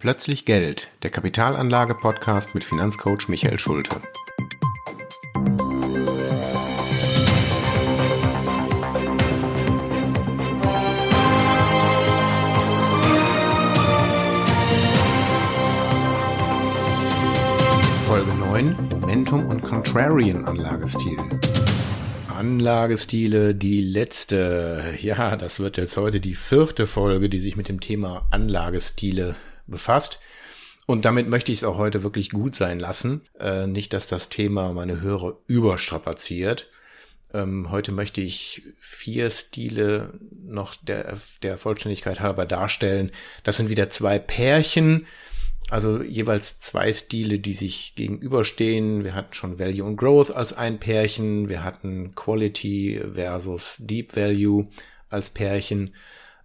Plötzlich Geld, der Kapitalanlage-Podcast mit Finanzcoach Michael Schulte. Folge 9: Momentum und Contrarian Anlagestil. Anlagestile, die letzte. Ja, das wird jetzt heute die vierte Folge, die sich mit dem Thema Anlagestile befasst. Und damit möchte ich es auch heute wirklich gut sein lassen. Äh, nicht, dass das Thema meine Hörer überstrapaziert. Ähm, heute möchte ich vier Stile noch der, der Vollständigkeit halber darstellen. Das sind wieder zwei Pärchen, also jeweils zwei Stile, die sich gegenüberstehen. Wir hatten schon Value und Growth als ein Pärchen. Wir hatten Quality versus Deep Value als Pärchen.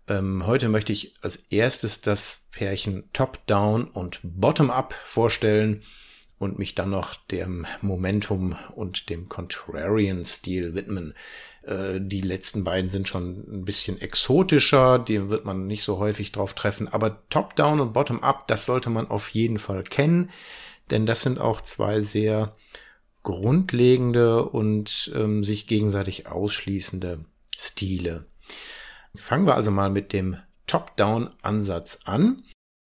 Ähm, heute möchte ich als erstes das Pärchen Top-Down und Bottom-Up vorstellen und mich dann noch dem Momentum und dem Contrarian-Stil widmen. Äh, die letzten beiden sind schon ein bisschen exotischer, dem wird man nicht so häufig drauf treffen, aber Top-Down und Bottom-Up, das sollte man auf jeden Fall kennen, denn das sind auch zwei sehr grundlegende und ähm, sich gegenseitig ausschließende Stile. Fangen wir also mal mit dem Top-Down-Ansatz an.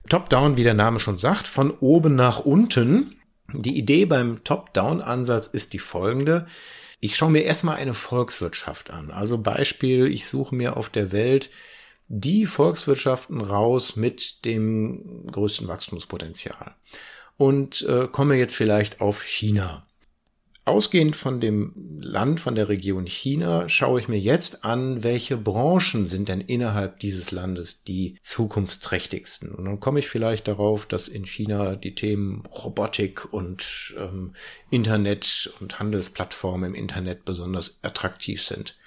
Top-Down, wie der Name schon sagt, von oben nach unten. Die Idee beim Top-Down-Ansatz ist die folgende. Ich schaue mir erstmal eine Volkswirtschaft an. Also Beispiel, ich suche mir auf der Welt die Volkswirtschaften raus mit dem größten Wachstumspotenzial und äh, komme jetzt vielleicht auf China. Ausgehend von dem Land, von der Region China, schaue ich mir jetzt an, welche Branchen sind denn innerhalb dieses Landes die zukunftsträchtigsten. Und dann komme ich vielleicht darauf, dass in China die Themen Robotik und ähm, Internet und Handelsplattformen im Internet besonders attraktiv sind.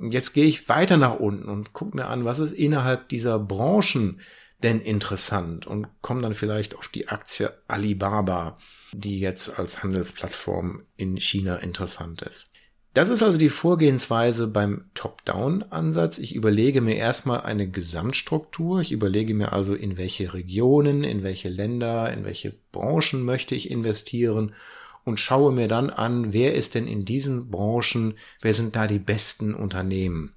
Jetzt gehe ich weiter nach unten und gucke mir an, was ist innerhalb dieser Branchen denn interessant und komme dann vielleicht auf die Aktie Alibaba die jetzt als Handelsplattform in China interessant ist. Das ist also die Vorgehensweise beim Top-Down-Ansatz. Ich überlege mir erstmal eine Gesamtstruktur. Ich überlege mir also, in welche Regionen, in welche Länder, in welche Branchen möchte ich investieren und schaue mir dann an, wer ist denn in diesen Branchen, wer sind da die besten Unternehmen.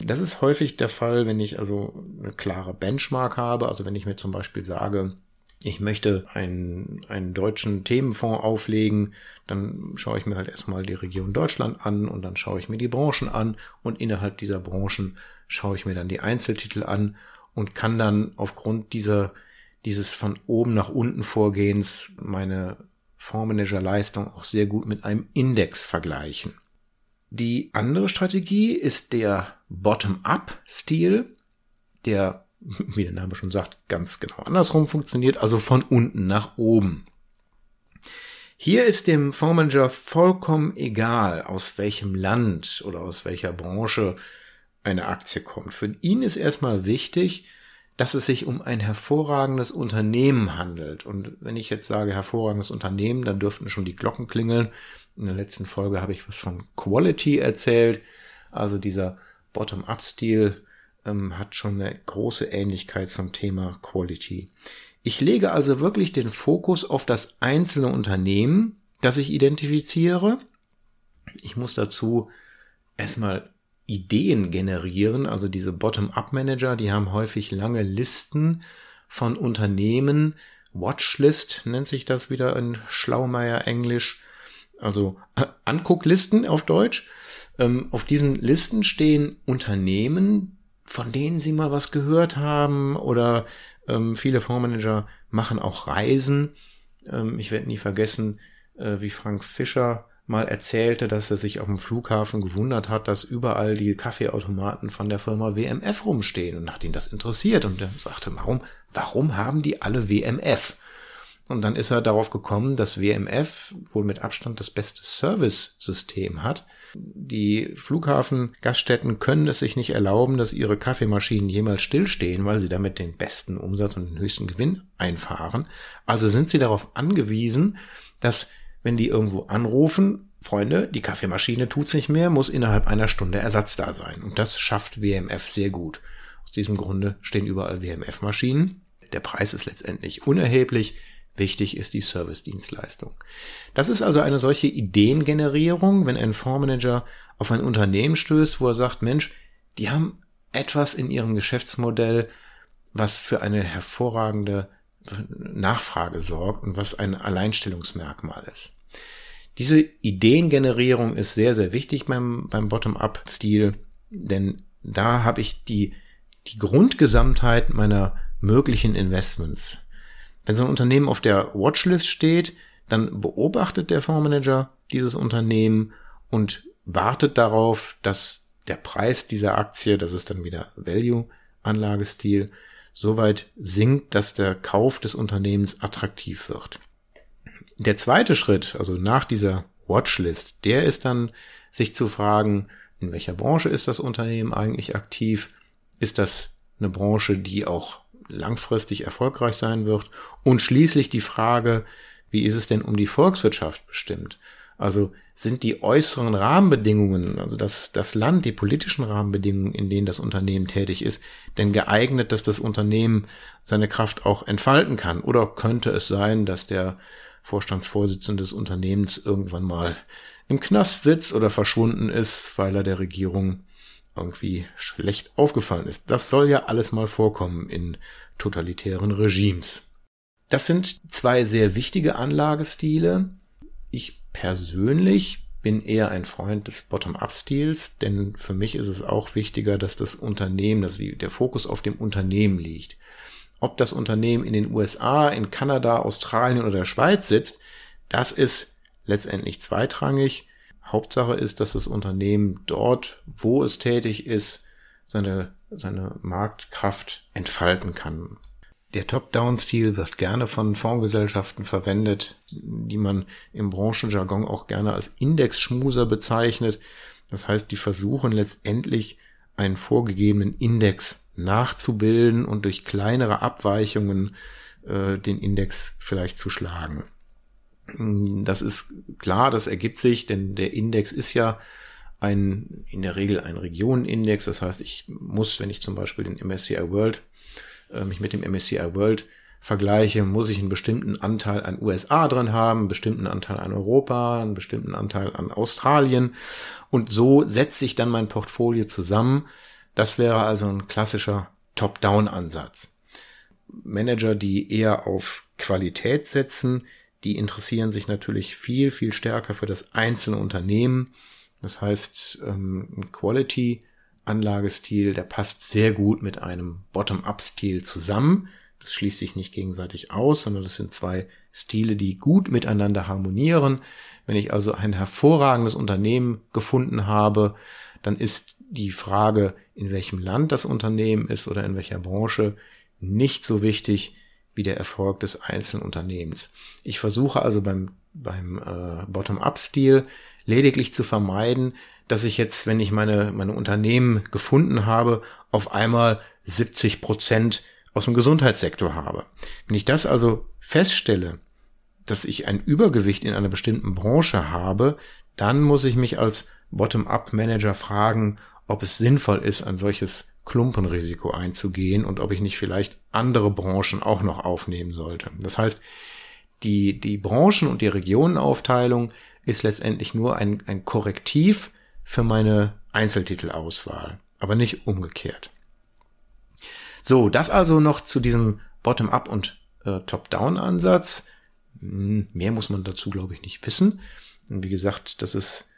Das ist häufig der Fall, wenn ich also eine klare Benchmark habe. Also wenn ich mir zum Beispiel sage, ich möchte einen, einen deutschen Themenfonds auflegen, dann schaue ich mir halt erstmal die Region Deutschland an und dann schaue ich mir die Branchen an und innerhalb dieser Branchen schaue ich mir dann die Einzeltitel an und kann dann aufgrund dieser, dieses von oben nach unten Vorgehens meine Fondsmanager-Leistung auch sehr gut mit einem Index vergleichen. Die andere Strategie ist der Bottom-up-Stil, der wie der Name schon sagt, ganz genau andersrum funktioniert, also von unten nach oben. Hier ist dem Fondsmanager vollkommen egal, aus welchem Land oder aus welcher Branche eine Aktie kommt. Für ihn ist erstmal wichtig, dass es sich um ein hervorragendes Unternehmen handelt. Und wenn ich jetzt sage hervorragendes Unternehmen, dann dürften schon die Glocken klingeln. In der letzten Folge habe ich was von Quality erzählt, also dieser Bottom-up-Stil ähm, hat schon eine große Ähnlichkeit zum Thema Quality. Ich lege also wirklich den Fokus auf das einzelne Unternehmen, das ich identifiziere. Ich muss dazu erstmal Ideen generieren, also diese Bottom-up-Manager, die haben häufig lange Listen von Unternehmen, Watchlist nennt sich das wieder in Schlaumeier Englisch, also Angucklisten auf Deutsch. Ähm, auf diesen Listen stehen Unternehmen, von denen Sie mal was gehört haben oder ähm, viele Fondsmanager machen auch Reisen. Ähm, ich werde nie vergessen, äh, wie Frank Fischer mal erzählte, dass er sich auf dem Flughafen gewundert hat, dass überall die Kaffeeautomaten von der Firma WMF rumstehen und hat ihn das interessiert und er sagte, warum, warum haben die alle WMF? Und dann ist er darauf gekommen, dass WMF wohl mit Abstand das beste Service-System hat. Die Flughafengaststätten können es sich nicht erlauben, dass ihre Kaffeemaschinen jemals stillstehen, weil sie damit den besten Umsatz und den höchsten Gewinn einfahren. Also sind sie darauf angewiesen, dass wenn die irgendwo anrufen, Freunde, die Kaffeemaschine tut's nicht mehr, muss innerhalb einer Stunde Ersatz da sein. Und das schafft WMF sehr gut. Aus diesem Grunde stehen überall WMF-Maschinen. Der Preis ist letztendlich unerheblich. Wichtig ist die Service-Dienstleistung. Das ist also eine solche Ideengenerierung, wenn ein Fondsmanager auf ein Unternehmen stößt, wo er sagt, Mensch, die haben etwas in ihrem Geschäftsmodell, was für eine hervorragende Nachfrage sorgt und was ein Alleinstellungsmerkmal ist. Diese Ideengenerierung ist sehr, sehr wichtig beim, beim Bottom-up-Stil, denn da habe ich die, die Grundgesamtheit meiner möglichen Investments. Wenn so ein Unternehmen auf der Watchlist steht, dann beobachtet der Fondsmanager dieses Unternehmen und wartet darauf, dass der Preis dieser Aktie, das ist dann wieder Value-Anlagestil, so weit sinkt, dass der Kauf des Unternehmens attraktiv wird. Der zweite Schritt, also nach dieser Watchlist, der ist dann, sich zu fragen, in welcher Branche ist das Unternehmen eigentlich aktiv? Ist das eine Branche, die auch langfristig erfolgreich sein wird? Und schließlich die Frage, wie ist es denn um die Volkswirtschaft bestimmt? Also sind die äußeren Rahmenbedingungen, also das, das Land, die politischen Rahmenbedingungen, in denen das Unternehmen tätig ist, denn geeignet, dass das Unternehmen seine Kraft auch entfalten kann? Oder könnte es sein, dass der Vorstandsvorsitzende des Unternehmens irgendwann mal im Knast sitzt oder verschwunden ist, weil er der Regierung irgendwie schlecht aufgefallen ist? Das soll ja alles mal vorkommen in totalitären Regimes. Das sind zwei sehr wichtige Anlagestile. Ich persönlich bin eher ein Freund des Bottom-up-Stils, denn für mich ist es auch wichtiger, dass das Unternehmen, dass der Fokus auf dem Unternehmen liegt. Ob das Unternehmen in den USA, in Kanada, Australien oder der Schweiz sitzt, das ist letztendlich zweitrangig. Hauptsache ist, dass das Unternehmen dort, wo es tätig ist, seine, seine Marktkraft entfalten kann. Der Top-Down-Stil wird gerne von Fondsgesellschaften verwendet, die man im Branchenjargon auch gerne als Indexschmuser bezeichnet. Das heißt, die versuchen letztendlich einen vorgegebenen Index nachzubilden und durch kleinere Abweichungen äh, den Index vielleicht zu schlagen. Das ist klar, das ergibt sich, denn der Index ist ja ein, in der Regel ein Regionenindex. Das heißt, ich muss, wenn ich zum Beispiel den MSCI World äh, mich mit dem MSCI World vergleiche, muss ich einen bestimmten Anteil an USA drin haben, einen bestimmten Anteil an Europa, einen bestimmten Anteil an Australien. Und so setze ich dann mein Portfolio zusammen. Das wäre also ein klassischer Top-Down-Ansatz. Manager, die eher auf Qualität setzen, die interessieren sich natürlich viel, viel stärker für das einzelne Unternehmen. Das heißt, ähm, ein Quality Anlagestil, der passt sehr gut mit einem Bottom-up-Stil zusammen. Das schließt sich nicht gegenseitig aus, sondern das sind zwei Stile, die gut miteinander harmonieren. Wenn ich also ein hervorragendes Unternehmen gefunden habe, dann ist die Frage, in welchem Land das Unternehmen ist oder in welcher Branche, nicht so wichtig wie der Erfolg des einzelnen Unternehmens. Ich versuche also beim, beim äh, Bottom-up-Stil lediglich zu vermeiden, dass ich jetzt, wenn ich meine, meine Unternehmen gefunden habe, auf einmal 70 Prozent aus dem Gesundheitssektor habe. Wenn ich das also feststelle, dass ich ein Übergewicht in einer bestimmten Branche habe, dann muss ich mich als Bottom-up-Manager fragen, ob es sinnvoll ist, ein solches Klumpenrisiko einzugehen und ob ich nicht vielleicht andere Branchen auch noch aufnehmen sollte. Das heißt, die, die Branchen- und die Regionenaufteilung ist letztendlich nur ein, ein Korrektiv für meine Einzeltitelauswahl, aber nicht umgekehrt. So, das also noch zu diesem Bottom-up und äh, Top-down-Ansatz. Hm, mehr muss man dazu, glaube ich, nicht wissen. Und wie gesagt, das ist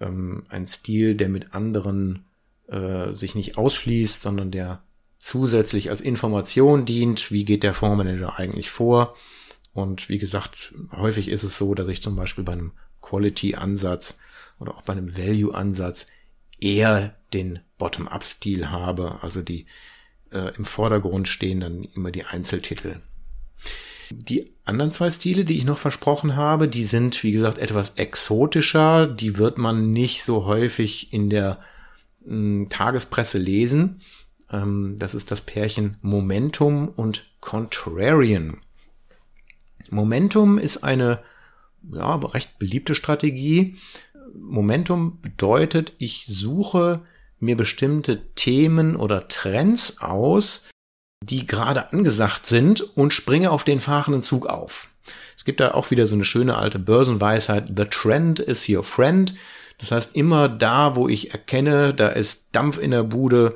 ähm, ein Stil, der mit anderen äh, sich nicht ausschließt, sondern der zusätzlich als Information dient, wie geht der Fondsmanager eigentlich vor. Und wie gesagt, häufig ist es so, dass ich zum Beispiel bei einem Quality-Ansatz oder auch bei einem Value-Ansatz eher den Bottom-up-Stil habe. Also die äh, im Vordergrund stehen dann immer die Einzeltitel. Die anderen zwei Stile, die ich noch versprochen habe, die sind, wie gesagt, etwas exotischer. Die wird man nicht so häufig in der mh, hm, Tagespresse lesen. Ähm, das ist das Pärchen Momentum und Contrarian. Momentum ist eine ja, recht beliebte Strategie. Momentum bedeutet, ich suche mir bestimmte Themen oder Trends aus, die gerade angesagt sind und springe auf den fahrenden Zug auf. Es gibt da auch wieder so eine schöne alte Börsenweisheit, the trend is your friend. Das heißt, immer da, wo ich erkenne, da ist Dampf in der Bude,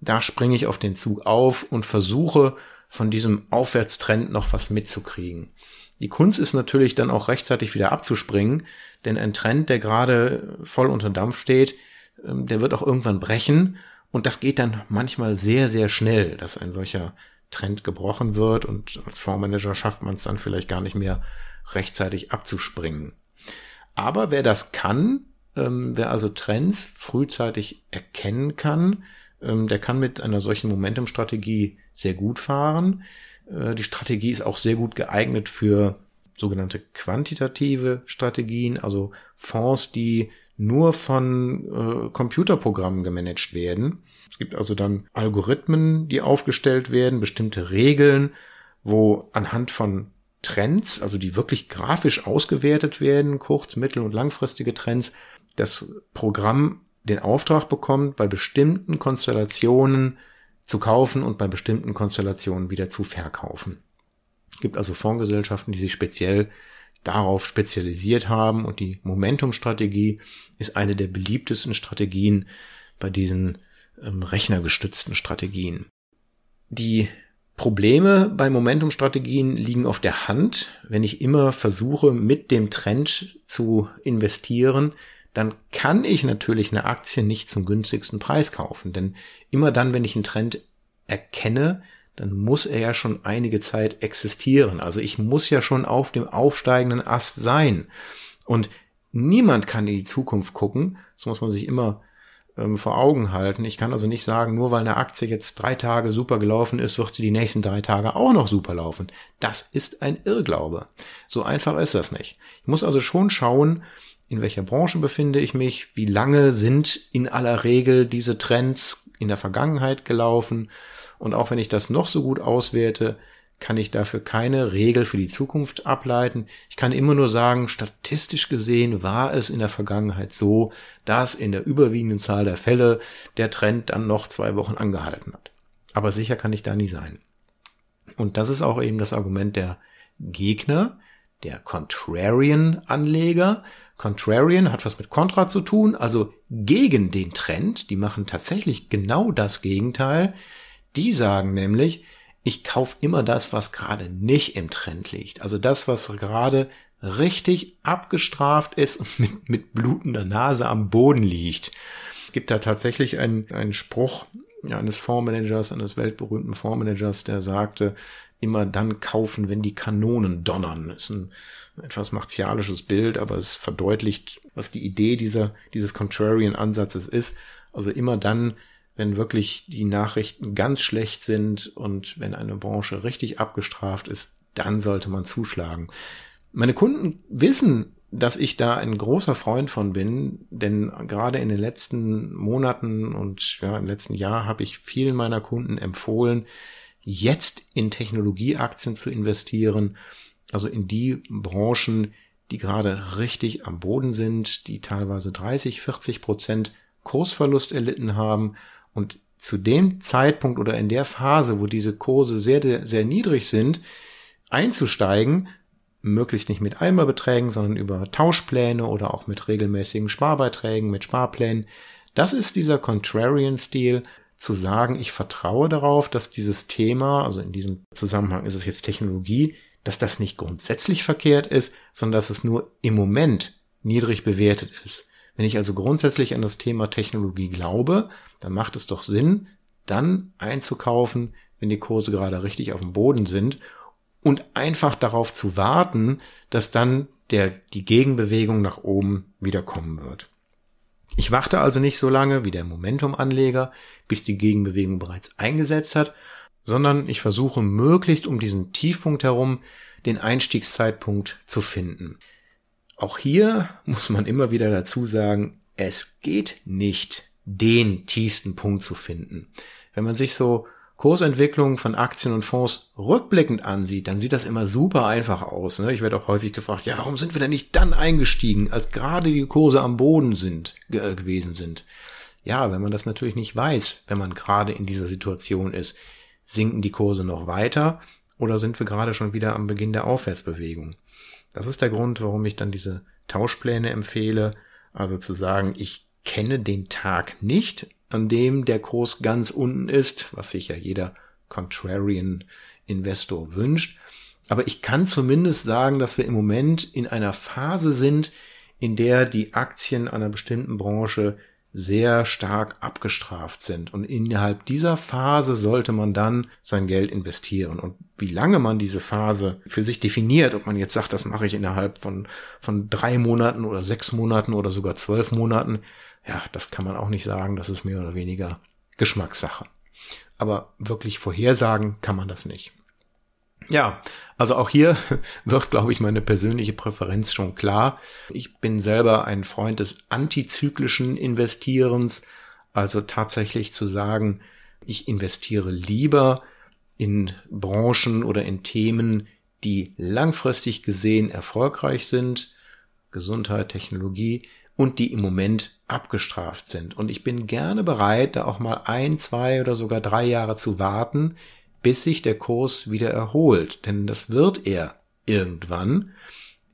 da springe ich auf den Zug auf und versuche von diesem Aufwärtstrend noch was mitzukriegen. Die Kunst ist natürlich dann auch rechtzeitig wieder abzuspringen, denn ein Trend, der gerade voll unter Dampf steht, ähm, der wird auch irgendwann brechen und das geht dann manchmal sehr, sehr schnell, dass ein solcher Trend gebrochen wird und als Fondsmanager schafft man es dann vielleicht gar nicht mehr rechtzeitig abzuspringen. Aber wer das kann, ähm, wer also Trends frühzeitig erkennen kann, ähm, der kann mit einer solchen Momentum-Strategie sehr gut fahren. Äh, die Strategie ist auch sehr gut geeignet für sogenannte quantitative Strategien, also Fonds, die nur von äh, Computerprogrammen gemanagt werden. Es gibt also dann Algorithmen, die aufgestellt werden, bestimmte Regeln, wo anhand von Trends, also die wirklich grafisch ausgewertet werden, kurz-, mittel- und langfristige Trends, das Programm den Auftrag bekommt, bei bestimmten Konstellationen zu kaufen und bei bestimmten Konstellationen wieder zu verkaufen. Es gibt also Fondsgesellschaften, die sich speziell darauf spezialisiert haben und die Momentum-Strategie ist eine der beliebtesten Strategien bei diesen ähm, rechnergestützten Strategien. Die Probleme bei Momentum-Strategien liegen auf der Hand. Wenn ich immer versuche, mit dem Trend zu investieren, dann kann ich natürlich eine Aktie nicht zum günstigsten Preis kaufen. Denn immer dann, wenn ich einen Trend erkenne, dann muss er ja schon einige Zeit existieren. Also ich muss ja schon auf dem aufsteigenden Ast sein. Und niemand kann in die Zukunft gucken. Das muss man sich immer ähm, vor Augen halten. Ich kann also nicht sagen, nur weil eine Aktie jetzt drei Tage super gelaufen ist, wird sie die nächsten drei Tage auch noch super laufen. Das ist ein Irrglaube. So einfach ist das nicht. Ich muss also schon schauen, in welcher Branche befinde ich mich, wie lange sind in aller Regel diese Trends in der Vergangenheit gelaufen und auch wenn ich das noch so gut auswerte, kann ich dafür keine Regel für die Zukunft ableiten. Ich kann immer nur sagen, statistisch gesehen war es in der Vergangenheit so, dass in der überwiegenden Zahl der Fälle der Trend dann noch zwei Wochen angehalten hat. Aber sicher kann ich da nie sein. Und das ist auch eben das Argument der Gegner, der Contrarian-Anleger. Contrarian hat was mit Contra zu tun, also gegen den Trend. Die machen tatsächlich genau das Gegenteil. Die sagen nämlich, ich kaufe immer das, was gerade nicht im Trend liegt. Also das, was gerade richtig abgestraft ist und mit, mit blutender Nase am Boden liegt. Es gibt da tatsächlich einen, einen Spruch eines Fondsmanagers, eines weltberühmten Fondsmanagers, der sagte, immer dann kaufen, wenn die Kanonen donnern. Das ist ein etwas martialisches Bild, aber es verdeutlicht, was die Idee dieser, dieses Contrarian Ansatzes ist. Also immer dann, wenn wirklich die Nachrichten ganz schlecht sind und wenn eine Branche richtig abgestraft ist, dann sollte man zuschlagen. Meine Kunden wissen, dass ich da ein großer Freund von bin, denn gerade in den letzten Monaten und ja, im letzten Jahr habe ich vielen meiner Kunden empfohlen, jetzt in Technologieaktien zu investieren, also in die Branchen, die gerade richtig am Boden sind, die teilweise 30, 40 Prozent Kursverlust erlitten haben und zu dem Zeitpunkt oder in der Phase, wo diese Kurse sehr, sehr niedrig sind, einzusteigen, möglichst nicht mit Einmalbeträgen, sondern über Tauschpläne oder auch mit regelmäßigen Sparbeiträgen, mit Sparplänen. Das ist dieser Contrarian-Stil, zu sagen, ich vertraue darauf, dass dieses Thema, also in diesem Zusammenhang ist es jetzt Technologie, dass das nicht grundsätzlich verkehrt ist, sondern dass es nur im Moment niedrig bewertet ist. Wenn ich also grundsätzlich an das Thema Technologie glaube, dann macht es doch Sinn, dann einzukaufen, wenn die Kurse gerade richtig auf dem Boden sind und einfach darauf zu warten, dass dann der, die Gegenbewegung nach oben wieder kommen wird. Ich warte also nicht so lange wie der Momentum-Anleger, bis die Gegenbewegung bereits eingesetzt hat, sondern ich versuche möglichst um diesen Tiefpunkt herum den Einstiegszeitpunkt zu finden. Auch hier muss man immer wieder dazu sagen, es geht nicht, den tiefsten Punkt zu finden. Wenn man sich so Kursentwicklung von Aktien und Fonds rückblickend ansieht, dann sieht das immer super einfach aus. Ne? Ich werde auch häufig gefragt, ja, warum sind wir denn nicht dann eingestiegen, als gerade die Kurse am Boden sind, äh, gewesen sind? Ja, wenn man das natürlich nicht weiß, wenn man gerade in dieser Situation ist. Sinken die Kurse noch weiter oder sind wir gerade schon wieder am Beginn der Aufwärtsbewegung? Das ist der Grund, warum ich dann diese Tauschpläne empfehle. Also zu sagen, ich kenne den Tag nicht, an dem der Kurs ganz unten ist, was sich ja jeder Contrarian Investor wünscht. Aber ich kann zumindest sagen, dass wir im Moment in einer Phase sind, in der die Aktien einer bestimmten Branche sehr stark abgestraft sind. Und innerhalb dieser Phase sollte man dann sein Geld investieren. Und wie lange man diese Phase für sich definiert, ob man jetzt sagt, das mache ich innerhalb von, von drei Monaten oder sechs Monaten oder sogar zwölf Monaten, ja, das kann man auch nicht sagen. Das ist mehr oder weniger Geschmackssache. Aber wirklich vorhersagen kann man das nicht. Ja, also auch hier wird, glaube ich, meine persönliche Präferenz schon klar. Ich bin selber ein Freund des antizyklischen Investierens, also tatsächlich zu sagen, ich investiere lieber in Branchen oder in Themen, die langfristig gesehen erfolgreich sind, Gesundheit, Technologie, und die im Moment abgestraft sind. Und ich bin gerne bereit, da auch mal ein, zwei oder sogar drei Jahre zu warten, bis sich der Kurs wieder erholt. Denn das wird er irgendwann.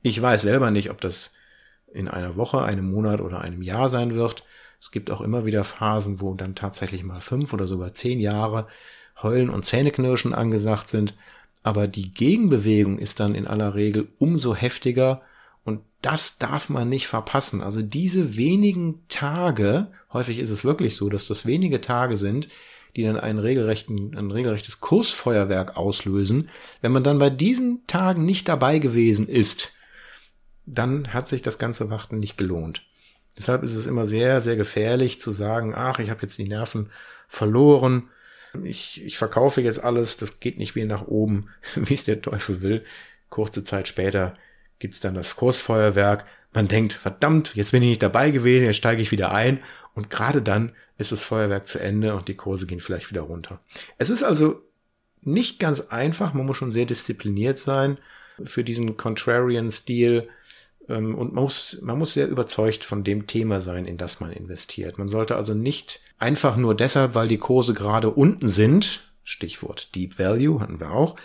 Ich weiß selber nicht, ob das in einer Woche, einem Monat oder einem Jahr sein wird. Es gibt auch immer wieder Phasen, wo dann tatsächlich mal fünf oder sogar zehn Jahre Heulen und Zähneknirschen angesagt sind. Aber die Gegenbewegung ist dann in aller Regel umso heftiger und das darf man nicht verpassen. Also diese wenigen Tage, häufig ist es wirklich so, dass das wenige Tage sind, die dann einen regelrechten, ein regelrechtes Kursfeuerwerk auslösen. Wenn man dann bei diesen Tagen nicht dabei gewesen ist, dann hat sich das ganze Warten nicht gelohnt. Deshalb ist es immer sehr, sehr gefährlich zu sagen, ach, ich habe jetzt die Nerven verloren, ich, ich verkaufe jetzt alles, das geht nicht wie nach oben, wie es der Teufel will. Kurze Zeit später gibt's dann das Kursfeuerwerk. Man denkt, verdammt, jetzt bin ich nicht dabei gewesen, jetzt steige ich wieder ein und gerade dann ist das Feuerwerk zu Ende und die Kurse gehen vielleicht wieder runter. Es ist also nicht ganz einfach, man muss schon sehr diszipliniert sein für diesen Contrarian-Stil ähm, und man muss, man muss sehr überzeugt von dem Thema sein, in das man investiert. Man sollte also nicht einfach nur deshalb, weil die Kurse gerade unten sind, Stichwort Deep Value hatten wir auch,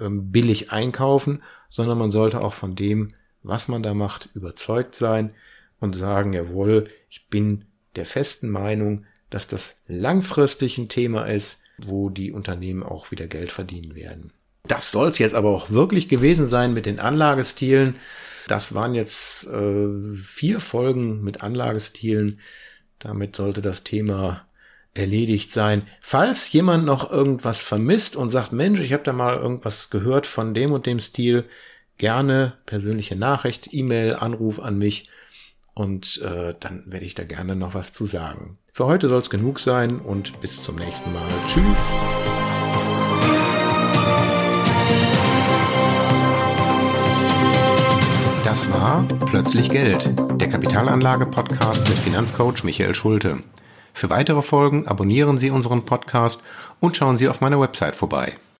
ähm, billig einkaufen, sondern man sollte auch von dem, was man da macht, überzeugt sein und sagen, jawohl, ich bin der festen Meinung, dass das langfristig ein Thema ist, wo die Unternehmen auch wieder Geld verdienen werden. Das soll es jetzt aber auch wirklich gewesen sein mit den Anlagestilen. Das waren jetzt äh, vier Folgen mit Anlagestilen. Damit sollte das Thema erledigt sein. Falls jemand noch irgendwas vermisst und sagt, Mensch, ich habe da mal irgendwas gehört von dem und dem Stil, gerne persönliche Nachricht, E-Mail, Anruf an mich und äh, dann werde ich da gerne noch was zu sagen. Für heute soll es genug sein und bis zum nächsten Mal. Tschüss. Das war Plötzlich Geld, der Kapitalanlage-Podcast mit Finanzcoach Michael Schulte. Für weitere Folgen abonnieren Sie unseren Podcast und schauen Sie auf meiner Website vorbei